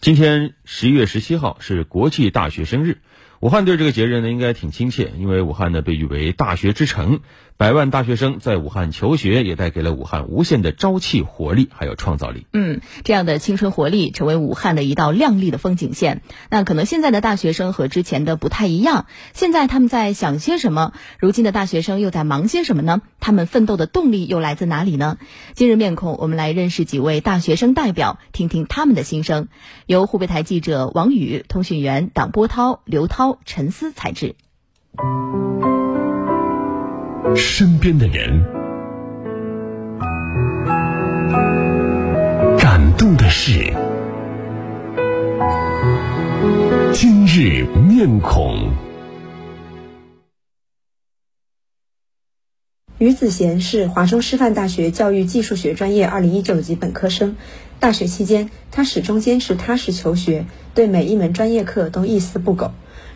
今天十一月十七号是国际大学生日，武汉对这个节日呢应该挺亲切，因为武汉呢被誉为大学之城。百万大学生在武汉求学，也带给了武汉无限的朝气、活力，还有创造力。嗯，这样的青春活力成为武汉的一道亮丽的风景线。那可能现在的大学生和之前的不太一样，现在他们在想些什么？如今的大学生又在忙些什么呢？他们奋斗的动力又来自哪里呢？今日面孔，我们来认识几位大学生代表，听听他们的心声。由湖北台记者王宇、通讯员党波涛、刘涛、沉思采制。身边的人，感动的事。今日面孔。于子贤是华中师范大学教育技术学专业二零一九级本科生。大学期间，他始终坚持踏实求学，对每一门专业课都一丝不苟，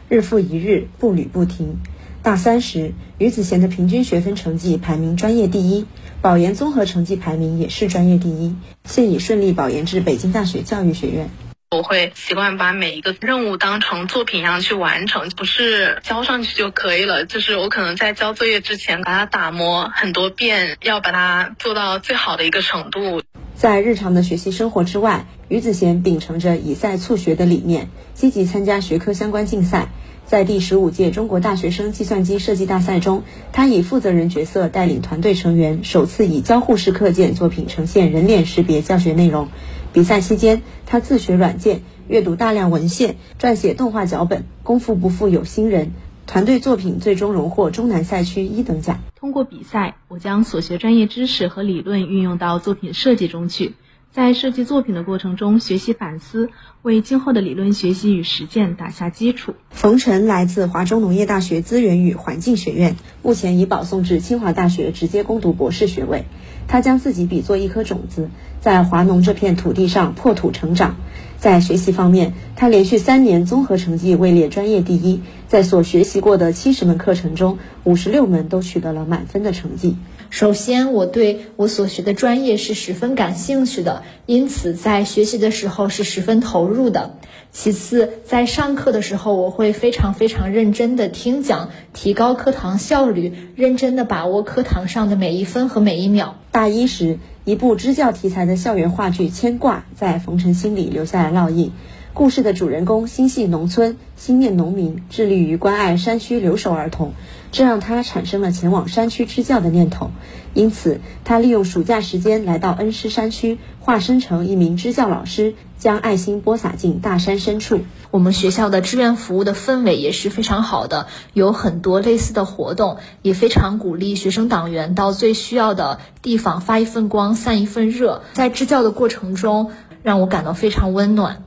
日复一日，步履不停。大三时，于子贤的平均学分成绩排名专业第一，保研综合成绩排名也是专业第一，现已顺利保研至北京大学教育学院。我会习惯把每一个任务当成作品一样去完成，不是交上去就可以了。就是我可能在交作业之前把它打磨很多遍，要把它做到最好的一个程度。在日常的学习生活之外，于子贤秉承着以赛促学的理念，积极参加学科相关竞赛。在第十五届中国大学生计算机设计大赛中，他以负责人角色带领团队成员，首次以交互式课件作品呈现人脸识别教学内容。比赛期间，他自学软件，阅读大量文献，撰写动画脚本，功夫不负有心人。团队作品最终荣获中南赛区一等奖。通过比赛，我将所学专业知识和理论运用到作品设计中去。在设计作品的过程中，学习反思，为今后的理论学习与实践打下基础。冯晨来自华中农业大学资源与环境学院，目前已保送至清华大学直接攻读博士学位。他将自己比作一颗种子，在华农这片土地上破土成长。在学习方面，他连续三年综合成绩位列专业第一，在所学习过的七十门课程中，五十六门都取得了满分的成绩。首先，我对我所学的专业是十分感兴趣的，因此在学习的时候是十分投入的。其次，在上课的时候，我会非常非常认真的听讲，提高课堂效率，认真的把握课堂上的每一分和每一秒。大一时，一部支教题材的校园话剧《牵挂》在冯晨心里留下了烙印。故事的主人公心系农村，心念农民，致力于关爱山区留守儿童，这让他产生了前往山区支教的念头。因此，他利用暑假时间来到恩施山区，化身成一名支教老师，将爱心播撒进大山深处。我们学校的志愿服务的氛围也是非常好的，有很多类似的活动，也非常鼓励学生党员到最需要的地方发一份光，散一份热。在支教的过程中，让我感到非常温暖。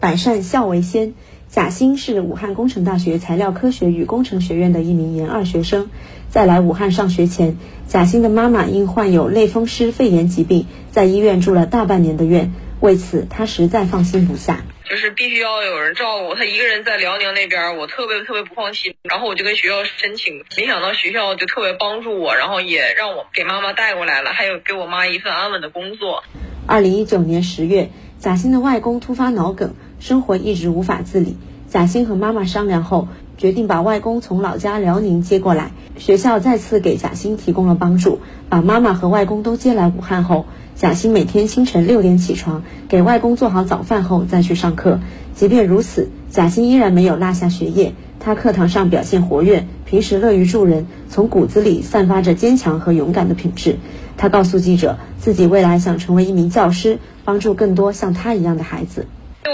百善孝为先。贾欣是武汉工程大学材料科学与工程学院的一名研二学生。在来武汉上学前，贾欣的妈妈因患有类风湿肺炎疾病，在医院住了大半年的院。为此，他实在放心不下。就是必须要有人照顾他，一个人在辽宁那边，我特别特别不放心。然后我就跟学校申请，没想到学校就特别帮助我，然后也让我给妈妈带过来了，还有给我妈一份安稳的工作。二零一九年十月。贾欣的外公突发脑梗，生活一直无法自理。贾欣和妈妈商量后，决定把外公从老家辽宁接过来。学校再次给贾欣提供了帮助，把妈妈和外公都接来武汉后，贾欣每天清晨六点起床，给外公做好早饭后再去上课。即便如此，贾欣依然没有落下学业。他课堂上表现活跃，平时乐于助人，从骨子里散发着坚强和勇敢的品质。他告诉记者，自己未来想成为一名教师。帮助更多像他一样的孩子。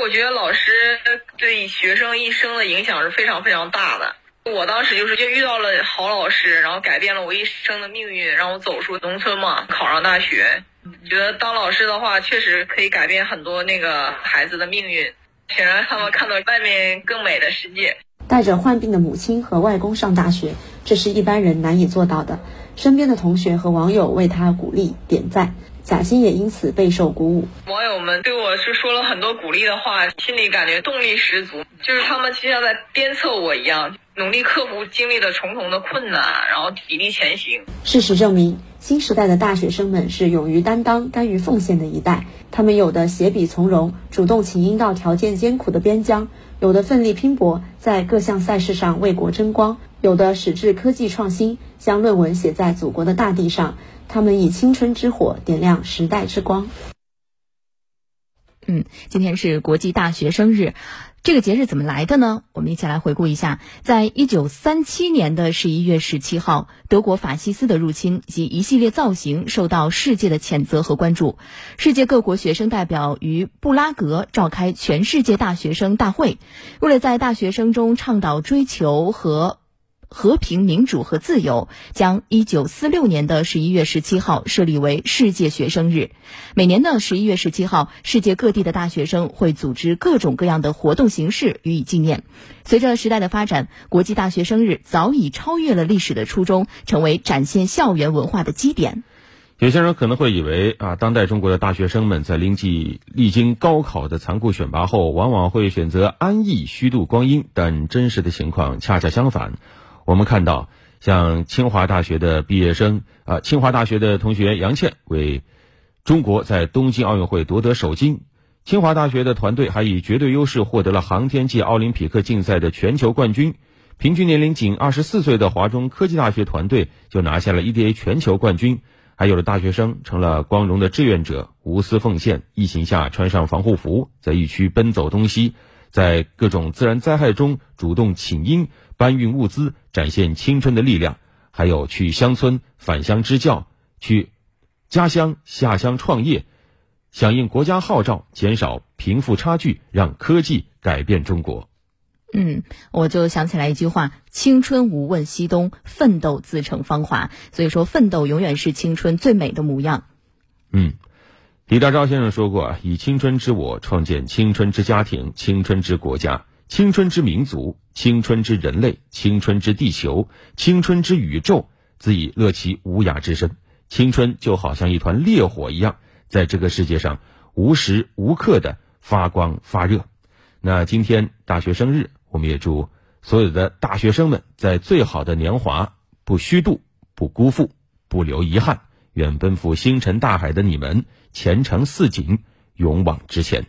我觉得老师对学生一生的影响是非常非常大的。我当时就是就遇到了好老师，然后改变了我一生的命运，让我走出农村嘛，考上大学。觉得当老师的话，确实可以改变很多那个孩子的命运，想让他们看到外面更美的世界。带着患病的母亲和外公上大学，这是一般人难以做到的。身边的同学和网友为他鼓励点赞。贾欣也因此备受鼓舞，网友们对我是说了很多鼓励的话，心里感觉动力十足，就是他们就像在鞭策我一样。努力克服经历的重重的困难，然后砥砺前行。事实证明，新时代的大学生们是勇于担当、甘于奉献的一代。他们有的携笔从戎，主动请缨到条件艰苦的边疆；有的奋力拼搏，在各项赛事上为国争光；有的矢志科技创新，将论文写在祖国的大地上。他们以青春之火点亮时代之光。嗯，今天是国际大学生日。这个节日怎么来的呢？我们一起来回顾一下。在一九三七年的十一月十七号，德国法西斯的入侵及一系列造型受到世界的谴责和关注。世界各国学生代表于布拉格召开全世界大学生大会，为了在大学生中倡导追求和。和平、民主和自由将一九四六年的十一月十七号设立为世界学生日。每年的十一月十七号，世界各地的大学生会组织各种各样的活动形式予以纪念。随着时代的发展，国际大学生日早已超越了历史的初衷，成为展现校园文化的基点。有些人可能会以为啊，当代中国的大学生们在历经历经高考的残酷选拔后，往往会选择安逸、虚度光阴，但真实的情况恰恰相反。我们看到，像清华大学的毕业生啊，清华大学的同学杨倩为中国在东京奥运会夺得首金。清华大学的团队还以绝对优势获得了航天暨奥林匹克竞赛的全球冠军。平均年龄仅二十四岁的华中科技大学团队就拿下了 EDA 全球冠军。还有的大学生成了光荣的志愿者，无私奉献，疫情下穿上防护服，在疫区奔走东西，在各种自然灾害中主动请缨。搬运物资，展现青春的力量；还有去乡村返乡支教，去家乡下乡创业，响应国家号召，减少贫富差距，让科技改变中国。嗯，我就想起来一句话：“青春无问西东，奋斗自成芳华。”所以说，奋斗永远是青春最美的模样。嗯，李大钊先生说过：“以青春之我创建青春之家庭，青春之国家。”青春之民族，青春之人类，青春之地球，青春之宇宙，自以乐其无涯之身。青春就好像一团烈火一样，在这个世界上无时无刻的发光发热。那今天大学生日，我们也祝所有的大学生们在最好的年华不虚度、不辜负、不留遗憾。愿奔赴星辰大海的你们前程似锦，勇往直前。